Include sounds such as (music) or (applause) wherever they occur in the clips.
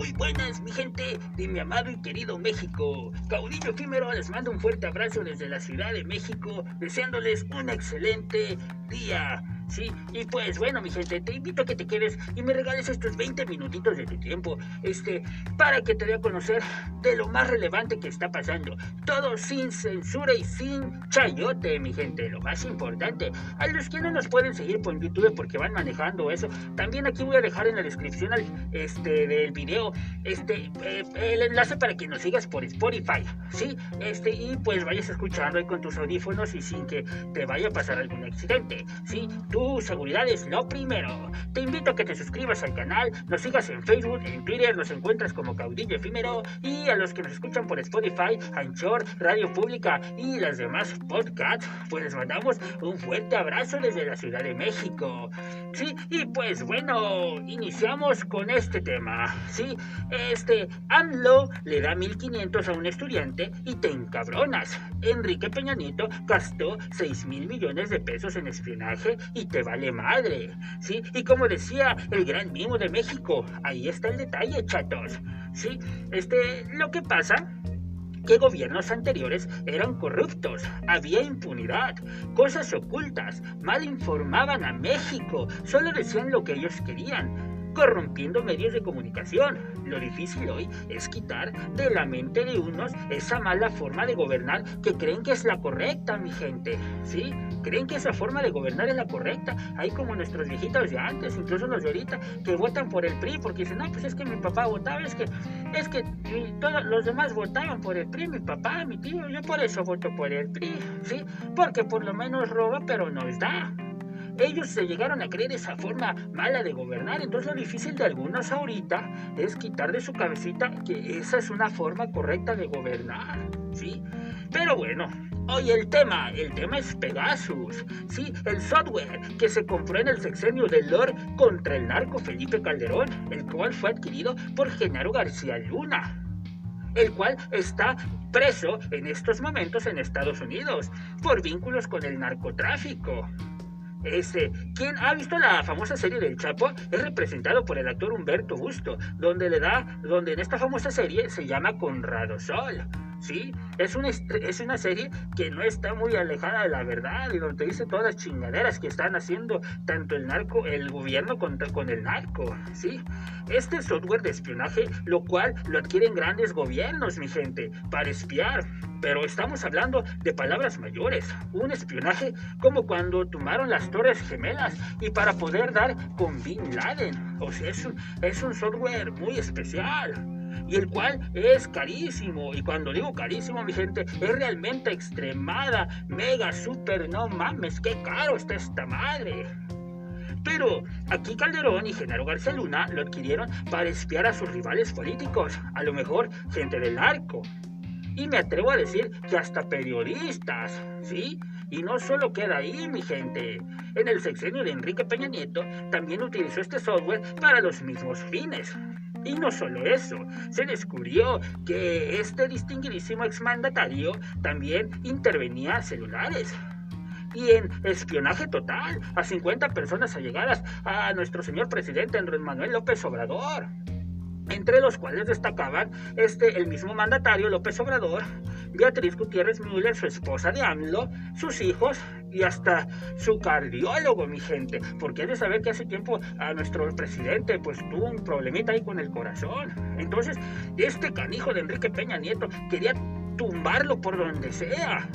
Muy buenas, mi gente de mi amado y querido México. Caudillo efímero les mando un fuerte abrazo desde la Ciudad de México, deseándoles un excelente día. Sí, y pues bueno, mi gente, te invito a que te quedes y me regales estos 20 minutitos de tu tiempo, este, para que te dé a conocer de lo más relevante que está pasando. Todo sin censura y sin chayote, mi gente, lo más importante. A los que no nos pueden seguir por YouTube porque van manejando eso, también aquí voy a dejar en la descripción este, del video este, eh, el enlace para que nos sigas por Spotify, ¿sí? Este, y pues vayas escuchando ahí con tus audífonos y sin que te vaya a pasar algún accidente, ¿sí? Tu seguridad es lo primero. Te invito a que te suscribas al canal, nos sigas en Facebook, en Twitter, nos encuentras como Caudillo Efímero y a los que nos escuchan por Spotify, Anchor, Radio Pública y las demás podcasts, pues les mandamos un fuerte abrazo desde la Ciudad de México. Sí, y pues bueno, iniciamos con este tema. Sí, este AMLO le da 1500 a un estudiante y te encabronas. Enrique Peñanito gastó 6 mil millones de pesos en espionaje y te vale madre. ¿sí? Y como decía el gran mimo de México, ahí está el detalle, chatos. ¿sí? Este, lo que pasa que gobiernos anteriores eran corruptos, había impunidad, cosas ocultas, mal informaban a México, solo decían lo que ellos querían corrompiendo medios de comunicación. Lo difícil hoy es quitar de la mente de unos esa mala forma de gobernar que creen que es la correcta, mi gente. ¿Sí? Creen que esa forma de gobernar es la correcta. Hay como nuestros viejitos de antes, incluso los de ahorita, que votan por el PRI porque dicen, no, pues es que mi papá votaba, es que, es que todos los demás votaban por el PRI, mi papá, mi tío, yo por eso voto por el PRI, ¿sí? Porque por lo menos roba, pero nos da ellos se llegaron a creer esa forma mala de gobernar. Entonces lo difícil de algunos ahorita es quitar de su cabecita que esa es una forma correcta de gobernar. ¿Sí? Pero bueno, Hoy el tema, el tema es Pegasus, sí, el software que se compró en el sexenio de Lord contra el narco Felipe Calderón, el cual fue adquirido por Genaro García Luna, el cual está preso en estos momentos en Estados Unidos por vínculos con el narcotráfico. Este, quien ha visto la famosa serie del Chapo es representado por el actor Humberto Busto, donde le da, donde en esta famosa serie se llama Conrado Sol. ¿Sí? Es una, es una serie que no está muy alejada de la verdad y donde dice todas las chingaderas que están haciendo tanto el narco, el gobierno contra con el narco, ¿sí? Este software de espionaje, lo cual lo adquieren grandes gobiernos, mi gente, para espiar. Pero estamos hablando de palabras mayores, un espionaje como cuando tomaron las Torres Gemelas y para poder dar con Bin Laden. O sea, es es un software muy especial y el cual es carísimo. Y cuando digo carísimo, mi gente, es realmente extremada, mega, super, no mames, qué caro está esta madre. Pero aquí Calderón y Genaro García Luna lo adquirieron para espiar a sus rivales políticos, a lo mejor gente del arco. Y me atrevo a decir que hasta periodistas, ¿sí? Y no solo queda ahí, mi gente. En el sexenio de Enrique Peña Nieto también utilizó este software para los mismos fines. Y no solo eso, se descubrió que este distinguidísimo exmandatario también intervenía a celulares y en espionaje total a 50 personas allegadas a nuestro señor presidente Andrés Manuel López Obrador entre los cuales destacaban este, el mismo mandatario López Obrador, Beatriz Gutiérrez Müller, su esposa de AMLO, sus hijos y hasta su cardiólogo, mi gente, porque es de saber que hace tiempo a nuestro presidente pues tuvo un problemita ahí con el corazón. Entonces, este canijo de Enrique Peña Nieto quería tumbarlo por donde sea.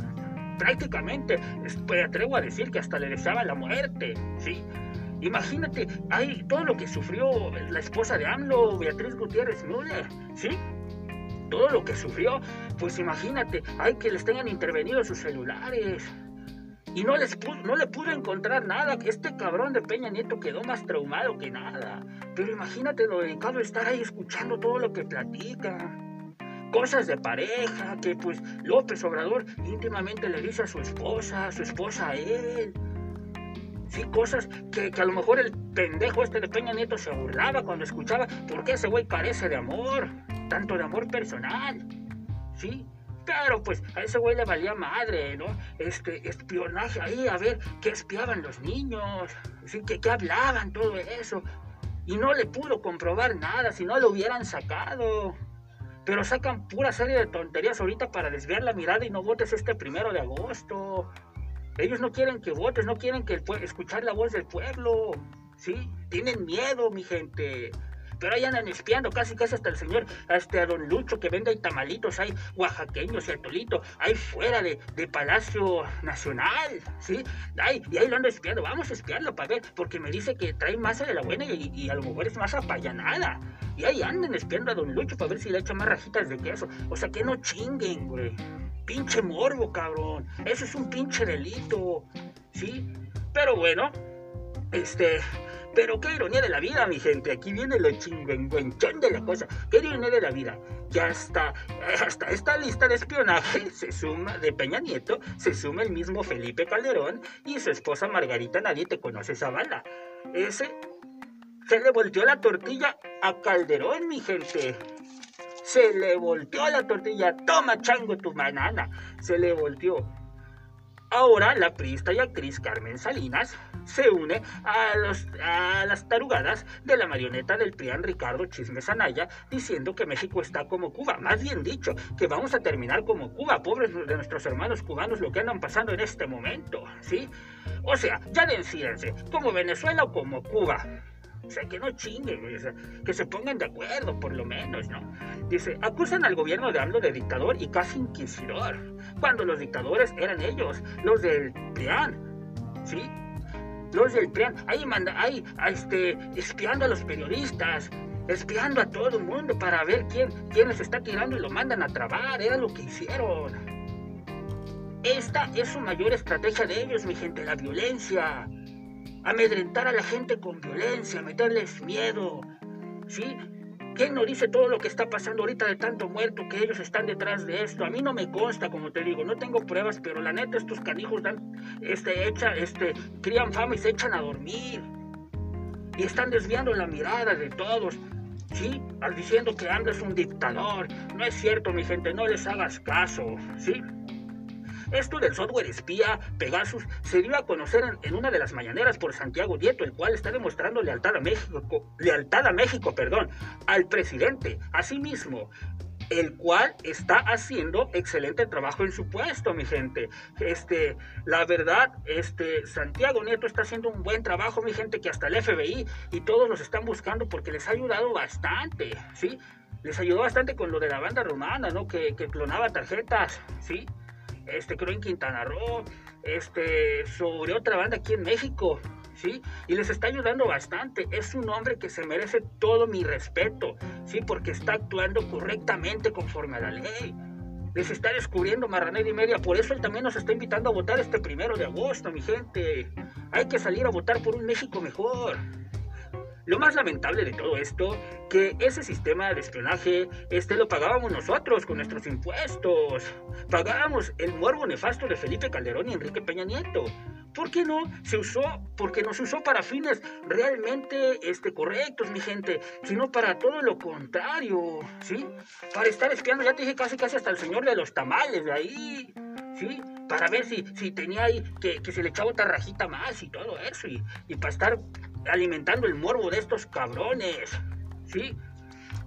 Prácticamente, pues, atrevo a decir que hasta le deseaba la muerte, ¿sí? Imagínate, hay todo lo que sufrió la esposa de AMLO, Beatriz Gutiérrez Müller, ¿sí? Todo lo que sufrió, pues imagínate, hay que les tengan intervenido sus celulares. Y no, les no le pudo encontrar nada. Este cabrón de Peña Nieto quedó más traumado que nada. Pero imagínate lo delicado de estar ahí escuchando todo lo que platica cosas de pareja, que pues López Obrador íntimamente le dice a su esposa, a su esposa a él. Sí, cosas que, a lo mejor el pendejo este de Peña Nieto se burlaba cuando escuchaba, porque ese güey carece de amor, tanto de amor personal. Sí, pero pues a ese güey le valía madre, ¿no? Este espionaje ahí, a ver qué espiaban los niños, ¿sí? ¿Qué, qué hablaban, todo eso. y no le pudo comprobar nada, si no lo hubieran sacado. Pero sacan pura serie de tonterías ahorita para desviar la mirada y no votes este primero de agosto. Ellos no quieren que votes, no quieren que escuchar la voz del pueblo. ¿Sí? Tienen miedo, mi gente. Pero ahí andan espiando casi casi hasta el señor, hasta don Lucho que vende tamalitos, hay oaxaqueños y atolito, ahí fuera de, Palacio Nacional, ¿sí? Ay, y ahí lo ando espiando, vamos a espiarlo para ver, porque me dice que trae masa de la buena y, a lo mejor es masa apallanada. Y ahí andan espiando a don Lucho para ver si le echa más rajitas de queso. O sea, que no chinguen, güey. Pinche morbo, cabrón. Eso es un pinche delito, ¿sí? Pero bueno, este, pero qué ironía de la vida, mi gente. Aquí viene lo chingüengüenchón de la cosa. Qué ironía de la vida. Ya hasta, hasta esta lista de espionaje (laughs) se suma, de Peña Nieto, se suma el mismo Felipe Calderón y su esposa Margarita. Nadie te conoce esa bala. Ese se le volteó la tortilla a Calderón, mi gente. Se le volteó la tortilla. Toma, chango, tu banana. Se le volteó. Ahora la priista y actriz Carmen Salinas se une a, las tarugadas de la marioneta del PRIAN Ricardo Chismes Anaya diciendo que México está como Cuba. Más bien dicho, que vamos a terminar como Cuba. Pobres de nuestros hermanos cubanos lo que andan pasando en este momento, ¿sí? O sea, ya decídense, como Venezuela o como Cuba. O sea, que no chinguen, que se pongan de acuerdo, por lo menos, ¿no? Dice, acusan al gobierno de de dictador y casi inquisidor, cuando los dictadores eran ellos, los del PRIAN, ¿sí? Los del PRIAN, ahí manda, ahí, este, espiando a los periodistas, espiando a todo el mundo para ver quién, quién les está tirando y lo mandan a trabar, era lo que hicieron. Esta es su mayor estrategia de ellos, mi gente, la violencia amedrentar a la gente con violencia, meterles miedo, ¿sí? ¿Quién no dice todo lo que está pasando ahorita de tanto muerto que ellos están detrás de esto? A mí no me consta, como te digo, no tengo pruebas, pero la neta estos canijos dan, este, echa, este, crían fama y se echan a dormir. Y están desviando la mirada de todos, ¿sí? Al diciendo que Andrés es un dictador. No es cierto, mi gente, no les hagas caso, ¿sí? Esto del software espía Pegasus se dio a conocer en, una de las mañaneras por Santiago Dieto, el cual está demostrando lealtad a México, lealtad a México, perdón, al presidente, asimismo el cual está haciendo excelente trabajo en su puesto, mi gente. Este, la verdad, este, Santiago Nieto está haciendo un buen trabajo, mi gente, que hasta el FBI y todos nos están buscando porque les ha ayudado bastante, ¿sí? Les ayudó bastante con lo de la banda romana, ¿no? Que clonaba tarjetas, ¿sí? Este, creo en Quintana Roo, este, sobre otra banda aquí en México, ¿sí? Y les está ayudando bastante. Es un hombre que se merece todo mi respeto, ¿sí? Porque está actuando correctamente conforme a la ley. Les está descubriendo marranera y media. Por eso él también nos está invitando a votar este primero de agosto, mi gente. Hay que salir a votar por un México mejor. Lo más lamentable de todo esto, que ese sistema de espionaje, este lo pagábamos nosotros con nuestros impuestos. Pagábamos el muervo nefasto de Felipe Calderón y Enrique Peña Nieto. ¿Por qué no? Se usó, porque nos usó para fines realmente este, correctos, mi gente, sino para todo lo contrario, ¿sí? Para estar espiando, ya te dije casi casi hasta el señor de los tamales de ahí, ¿sí? Para ver si, si tenía ahí que, que se le echaba otra rajita más y todo eso, y, y para estar alimentando el morbo de estos cabrones. ¿Sí?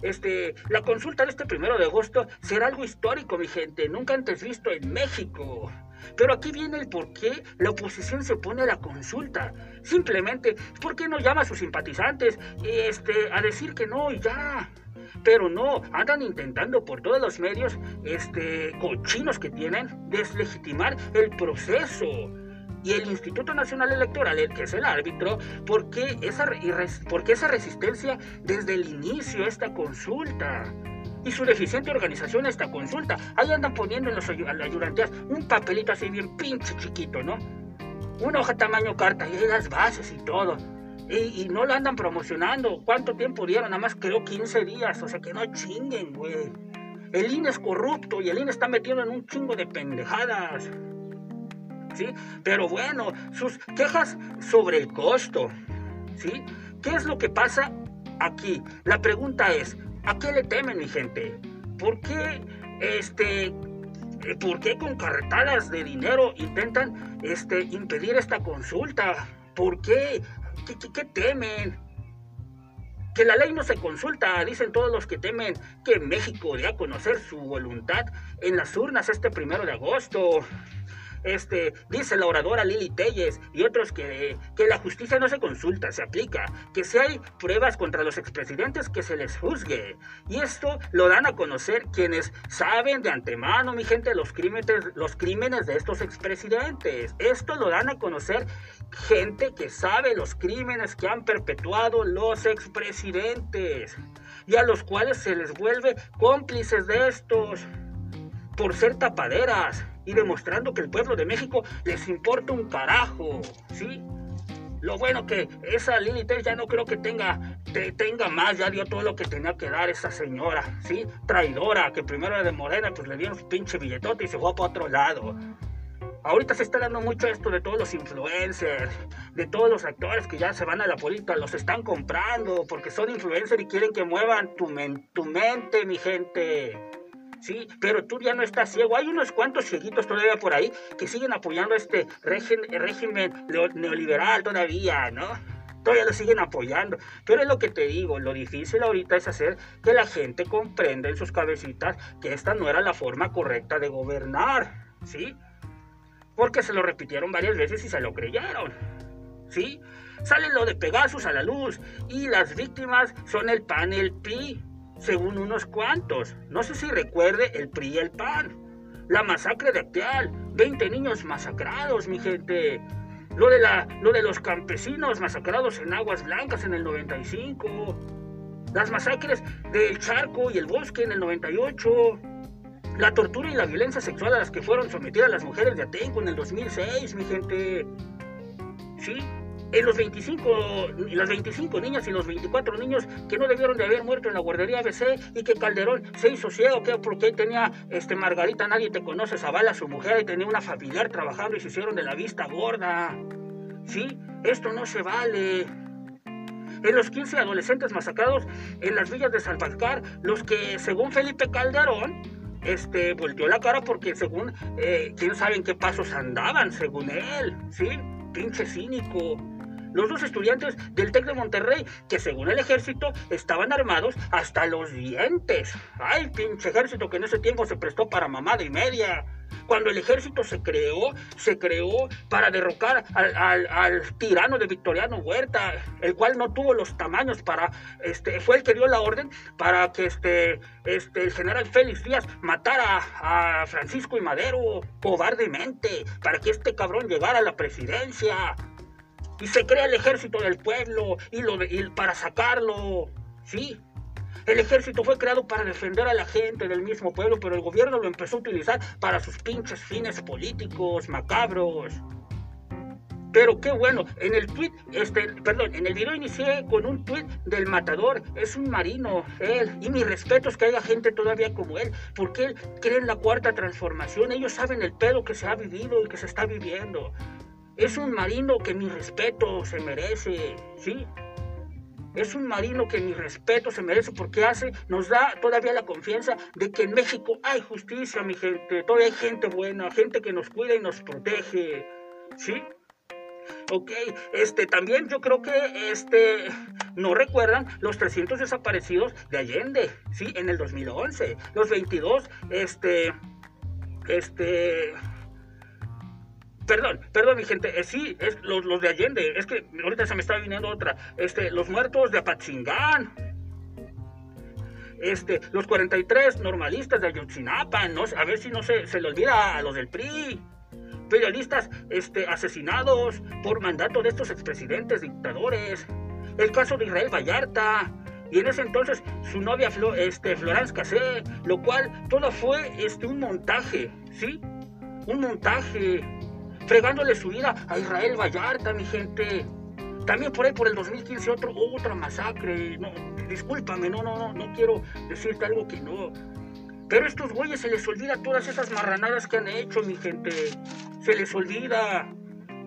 Este, la consulta de este primero de agosto será algo histórico, mi gente, nunca antes visto en México. Pero aquí viene el por qué la oposición se opone a la consulta. Simplemente, ¿por qué no llama a sus simpatizantes este, a decir que no y ya? Pero no, andan intentando por todos los medios, este, cochinos que tienen, deslegitimar el proceso y el Instituto Nacional Electoral, el que es el árbitro, ¿por qué esa, esa resistencia desde el inicio a esta consulta? Y su deficiente organización esta consulta. Ahí andan poniendo en las ayudantías un papelito así bien pinche chiquito, ¿no? Una hoja tamaño carta y las bases y todo. Y, no lo andan promocionando. ¿Cuánto tiempo dieron? Nada más creo 15 días. O sea que no chinguen, güey. El INE es corrupto y el INE está metido en un chingo de pendejadas. ¿sí? Pero bueno, sus quejas sobre el costo, ¿sí? ¿Qué es lo que pasa aquí? La pregunta es, ¿a qué le temen, mi gente? ¿Por qué, este, eh, por qué con carretadas de dinero intentan, este, impedir esta consulta? ¿Por qué? ¿Qué, qué, temen? que la ley no se consulta, dicen todos los que temen que México dé a conocer su voluntad en las urnas este primero de agosto este, dice la oradora Lili Telles y otros que, que la justicia no se consulta, se aplica, que si hay pruebas contra los expresidentes que se les juzgue. Y esto lo dan a conocer quienes saben de antemano, mi gente, los crímenes, los crímenes de estos expresidentes. Esto lo dan a conocer gente que sabe los crímenes que han perpetuado los expresidentes y a los cuales se les vuelve cómplices de estos por ser tapaderas y demostrando que el pueblo de México les importa un carajo, ¿sí? Lo bueno que esa Lili ya no creo que tenga, tenga más, ya dio todo lo que tenía que dar esa señora, ¿sí? Traidora, que primero era de Morena, pues le dieron su pinche billetote y se fue para otro lado. Ahorita se está dando mucho esto de todos los influencers, de todos los actores que ya se van a la política, los están comprando porque son influencers y quieren que muevan tu, tu mente, mi gente. Sí, pero tú ya no estás ciego. Hay unos cuantos cieguitos todavía por ahí que siguen apoyando este régimen neoliberal todavía, ¿no? Todavía lo siguen apoyando. Pero es lo que te digo, lo difícil ahorita es hacer que la gente comprenda en sus cabecitas que esta no era la forma correcta de gobernar, ¿sí? Porque se lo repitieron varias veces y se lo creyeron, ¿sí? Sale lo de Pegasus a la luz y las víctimas son el PAN el PI según unos cuantos. No sé si recuerde el PRI y el PAN. La masacre de Acteal, 20 niños masacrados, mi gente. Lo de, la, lo de los campesinos masacrados en Aguas Blancas en el 95. Las masacres del Charco y el Bosque en el 98. La tortura y la violencia sexual a las que fueron sometidas las mujeres de Atenco en el 2006, mi gente. Sí, en los 25, las 25 niñas y los 24 niños que no debieron de haber muerto en la guardería ABC y que Calderón se hizo ciego, que porque tenía este Margarita, nadie te conoce, Zavala, su mujer, y tenía una familiar trabajando y se hicieron de la vista gorda. ¿Sí? Esto no se vale. En los 15 adolescentes masacrados en las villas de Salvador, los que según Felipe Calderón, este, volteó la cara porque según, eh, quién sabe en qué pasos andaban, según él, ¿sí? Pinche cínico los dos estudiantes del TEC de Monterrey, que según el ejército estaban armados hasta los dientes. Ay, pinche ejército que en ese tiempo se prestó para mamada y media. Cuando el ejército se creó, se creó para derrocar al, tirano de Victoriano Huerta, el cual no tuvo los tamaños para, este, fue el que dio la orden para que este, este, el general Félix Díaz matara a Francisco y Madero cobardemente, para que este cabrón llegara a la presidencia y se crea el ejército del pueblo y, lo, para sacarlo. Sí, el ejército fue creado para defender a la gente del mismo pueblo, pero el gobierno lo empezó a utilizar para sus pinches fines políticos macabros. Pero qué bueno, en el tweet, este, perdón, en el video inicié con un tweet del matador, es un marino, él, y mi respeto es que haya gente todavía como él, porque él cree en la cuarta transformación, ellos saben el pedo que se ha vivido y que se está viviendo. Es un marino que mi respeto se merece, ¿sí? Es un marino que mi respeto se merece porque hace, nos da todavía la confianza de que en México hay justicia, mi gente. Todavía hay gente buena, gente que nos cuida y nos protege, ¿sí? Ok, este, también yo creo que, este, no recuerdan los 300 desaparecidos de Allende, ¿sí? En el 2011. Los 22, este, este, Perdón, perdón, mi gente. Eh, sí, los, de Allende. Es que ahorita se me está viniendo otra. Este, los muertos de Apatzingán. Este, los 43 normalistas de Ayotzinapa. ¿no? A ver si no se, se le olvida a los del PRI. Periodistas este, asesinados por mandato de estos expresidentes dictadores. El caso de Israel Vallarta. Y en ese entonces su novia este, Florence Cassé, lo cual todo fue este, un montaje, ¿sí? Un montaje fregándole su vida a Israel Vallarta, mi gente. También por ahí, por el 2015, otro, otra masacre. No, discúlpame, no, no, no, no quiero decirte algo que no. Pero a estos güeyes se les olvida todas esas marranadas que han hecho, mi gente. Se les olvida.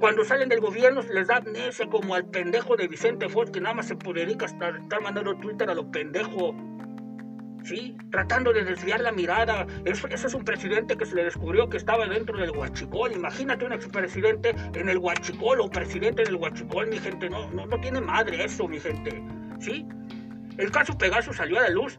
Cuando salen del gobierno les da amnesia como al pendejo de Vicente Fox que nada más se dedica a estar, estar mandando Twitter a los pendejos. ¿Sí? Tratando de desviar la mirada. Eso, es un presidente que se le descubrió que estaba dentro del huachicol. Imagínate un expresidente en el huachicol o presidente del huachicol, mi gente. No, no, no tiene madre eso, mi gente, ¿sí? El caso Pegasus salió a la luz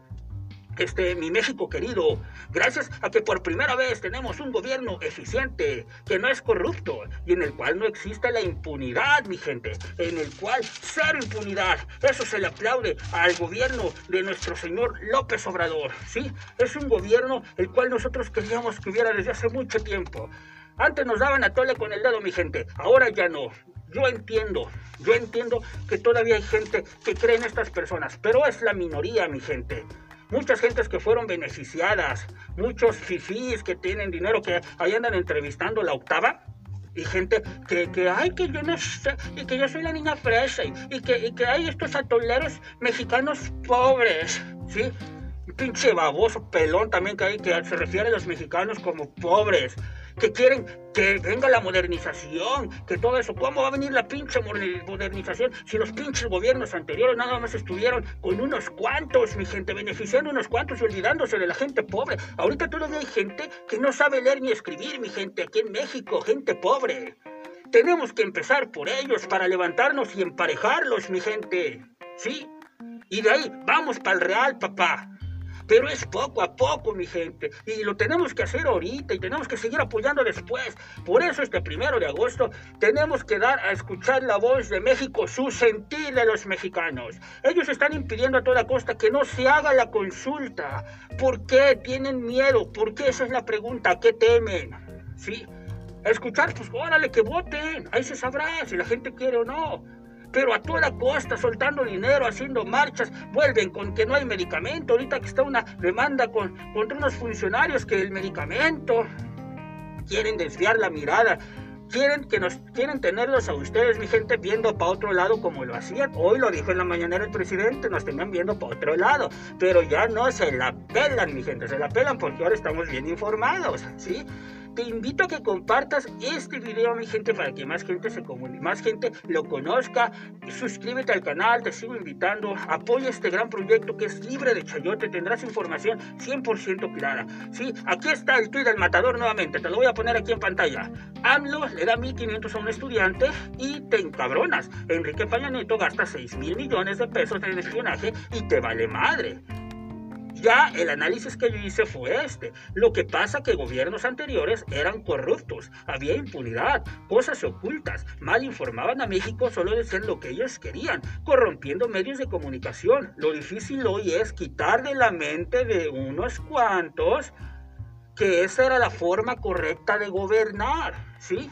este, mi México querido, gracias a que por primera vez tenemos un gobierno eficiente, que no es corrupto y en el cual no existe la impunidad, mi gente, en el cual cero impunidad. Eso se le aplaude al gobierno de nuestro señor López Obrador, ¿sí? Es un gobierno el cual nosotros queríamos que hubiera desde hace mucho tiempo. Antes nos daban a tole con el dedo, mi gente, ahora ya no. Yo entiendo, yo entiendo que todavía hay gente que cree en estas personas, pero es la minoría, mi gente muchas gentes que fueron beneficiadas, muchos fifís que tienen dinero que ahí andan entrevistando la octava. Y gente que, que, ay, que yo no sé, y que yo soy la niña fresa, y, que, y que hay estos atoleros mexicanos pobres, ¿sí? pinche baboso pelón también que hay que se refiere a los mexicanos como pobres que quieren que venga la modernización, que todo eso. ¿Cómo va a venir la pinche modernización si los pinches gobiernos anteriores nada más estuvieron con unos cuantos, mi gente, beneficiando unos cuantos y olvidándose de la gente pobre? Ahorita todavía hay gente que no sabe leer ni escribir, mi gente, aquí en México, gente pobre. Tenemos que empezar por ellos para levantarnos y emparejarlos, mi gente. ¿Sí? Y de ahí vamos para el real, papá. Pero es poco a poco, mi gente. Y lo tenemos que hacer ahorita y tenemos que seguir apoyando después. Por eso este primero de agosto tenemos que dar a escuchar la voz de México, su sentir de los mexicanos. Ellos están impidiendo a toda costa que no se haga la consulta. ¿Por qué tienen miedo? ¿Por qué? Esa es la pregunta. ¿Qué temen? ¿Sí? escuchar, pues órale, que voten. Ahí se sabrá si la gente quiere o no pero a toda costa, soltando dinero, haciendo marchas, vuelven con que no hay medicamento. Ahorita que está una demanda con, contra unos funcionarios que el medicamento quieren desviar la mirada. Quieren que nos quieren tenerlos a ustedes, mi gente, viendo para otro lado como lo hacían. Hoy lo dijo en la mañanera el presidente, nos tenían viendo para otro lado, pero ya no se la pelan, mi gente, se la pelan porque ahora estamos bien informados, ¿sí? Te invito a que compartas este video, mi gente, para que más gente se comunique, más gente lo conozca. Suscríbete al canal, te sigo invitando. Apoya este gran proyecto que es libre de chayote. Tendrás información 100% clara. Sí, aquí está el tweet del matador nuevamente. Te lo voy a poner aquí en pantalla. AMLO le da 1.500 a un estudiante y te encabronas. Enrique Peña Nieto gasta 6 mil millones de pesos en espionaje y te vale madre. Ya el análisis que yo hice fue este. Lo que pasa que gobiernos anteriores eran corruptos, había impunidad, cosas ocultas, mal informaban a México solo de lo que ellos querían, corrompiendo medios de comunicación. Lo difícil hoy es quitar de la mente de unos cuantos que esa era la forma correcta de gobernar, ¿sí?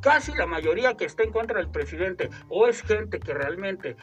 Casi la mayoría que está en contra del presidente o es gente que realmente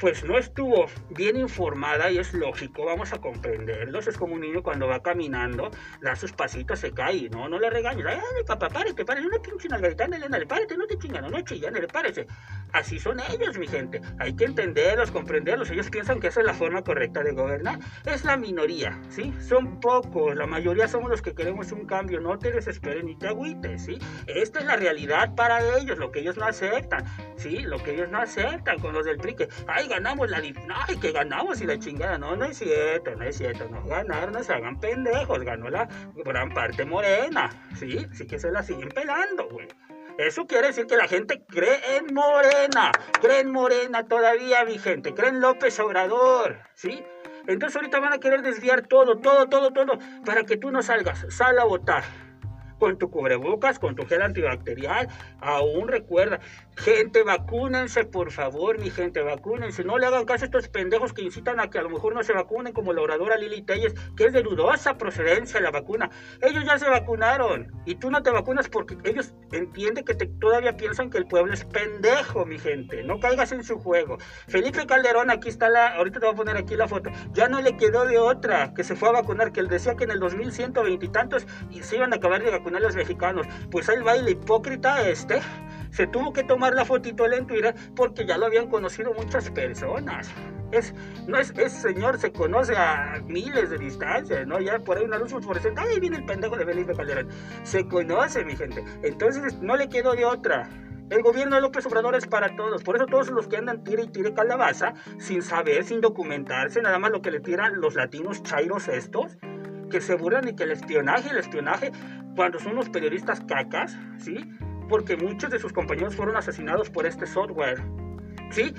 pues no estuvo bien informada y es lógico, vamos a comprenderlos. Es como un niño cuando va caminando, da sus pasitos, se cae, no, no le regañes. Ay, papá, párate, párate, una pinche nalgadita, ándale, párate, no te chingan, no chillan, párese. Así son ellos, mi gente. Hay que entenderlos, comprenderlos. Ellos piensan que esa es la forma correcta de gobernar. Es la minoría, ¿sí? Son pocos, la mayoría somos los que queremos un cambio. No te desesperes ni te agüites, ¿sí? Esta es la realidad para ellos, lo que ellos no aceptan, ¿sí? Lo que ellos no aceptan con los del PRI, que, ay, ganamos la... Ay, que ganamos y la chingada. No, no es cierto, no es cierto. No ganaron, no se hagan pendejos. Ganó la gran parte morena, ¿sí? Sí que se la siguen pelando, güey. Eso quiere decir que la gente cree en Morena, cree en Morena todavía, mi gente, cree en López Obrador, ¿sí? Entonces ahorita van a querer desviar todo, todo, todo, todo, para que tú no salgas, sal a votar con tu cubrebocas, con tu gel antibacterial. Aún recuerda, gente, vacúnense, por favor, mi gente, vacúnense. No le hagan caso a estos pendejos que incitan a que a lo mejor no se vacunen, como la oradora Lili Telles, que es de dudosa procedencia la vacuna. Ellos ya se vacunaron y tú no te vacunas porque ellos entienden que te, todavía piensan que el pueblo es pendejo, mi gente. No caigas en su juego. Felipe Calderón, aquí está la, ahorita te voy a poner aquí la foto. Ya no le quedó de otra que se fue a vacunar, que él decía que en el 2120 y tantos se iban a acabar de vacunar los mexicanos. Pues el baile hipócrita este se tuvo que tomar la fotito en Twitter porque ya lo habían conocido muchas personas. Es, no es, ese señor se conoce a miles de distancias, ¿no? Ya por ahí una luz fluorescente, ahí viene el pendejo de Felipe Calderón. Se conoce, mi gente. Entonces no le quedó de otra. El gobierno de López Obrador es para todos. Por eso todos los que andan tire y tire calabaza, sin saber, sin documentarse, nada más lo que le tiran los latinos chairos estos, que se burlan y que el espionaje, el espionaje, cuando son los periodistas cacas, ¿sí? Porque muchos de sus compañeros fueron asesinados por este software. Sí,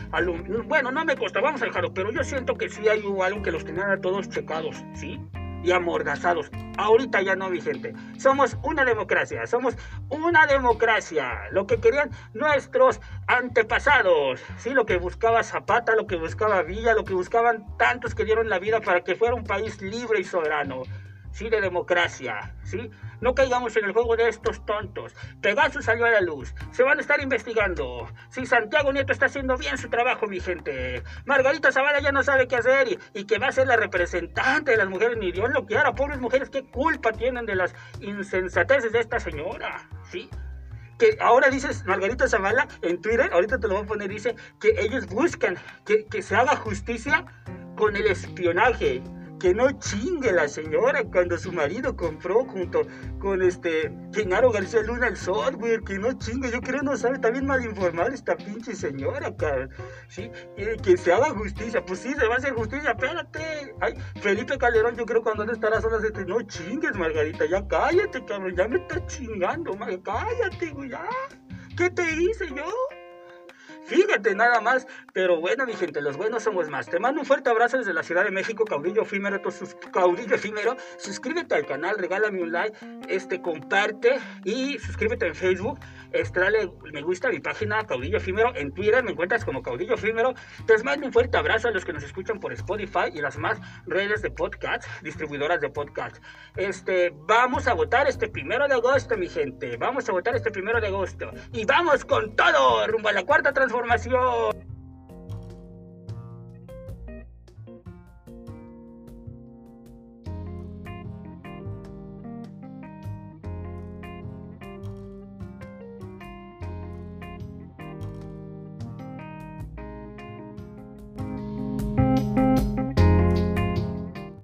bueno, no me consta, vamos a dejarlo, pero yo siento que sí hay algo que los tenían a todos checados, ¿sí? y amordazados. Ahorita ya no, mi gente. Somos una democracia, somos una democracia. Lo que querían nuestros antepasados, ¿sí? Lo que buscaba Zapata, lo que buscaba Villa, lo que buscaban tantos que dieron la vida para que fuera un país libre y soberano sí, de democracia, ¿sí? No caigamos en el juego de estos tontos. Pegasus salió a la luz. Se van a estar investigando. Sí, Santiago Nieto está haciendo bien su trabajo, mi gente. Margarita Zavala ya no sabe qué hacer y, que va a ser la representante de las mujeres. Ni Dios lo quiera. Pobres mujeres, ¿qué culpa tienen de las insensateces de esta señora? ¿Sí? que ahora dices Margarita Zavala en Twitter, ahorita te lo voy a poner, dice que ellos buscan que, que se haga justicia con el espionaje que no chingue la señora cuando su marido compró junto con este Genaro García Luna el software, que no chingue, yo creo no sabe, también mal informar esta pinche señora, cabrón, ¿sí? que se haga justicia, pues sí, se va a hacer justicia, espérate, ay, Felipe Calderón, yo creo cuando no estará sola, este, no chingues, Margarita, ya cállate, cabrón, ya me está chingando, cállate, güey, ya, ¿qué te hice yo? Fíjate nada más. Pero bueno, mi gente, los buenos somos más. Te mando un fuerte abrazo desde la Ciudad de México, caudillo efímero, sus caudillo efímero. Suscríbete al canal, regálame un like, este, comparte y suscríbete en Facebook. Este, me gusta mi página Caudillo Efímero. En Twitter me encuentras como Caudillo Efímero. Te mando un fuerte abrazo a los que nos escuchan por Spotify y las más redes de podcast, distribuidoras de podcast. Este, vamos a votar este primero de agosto, mi gente. Vamos a votar este primero de agosto. Y vamos con todo rumbo a la cuarta transformación información.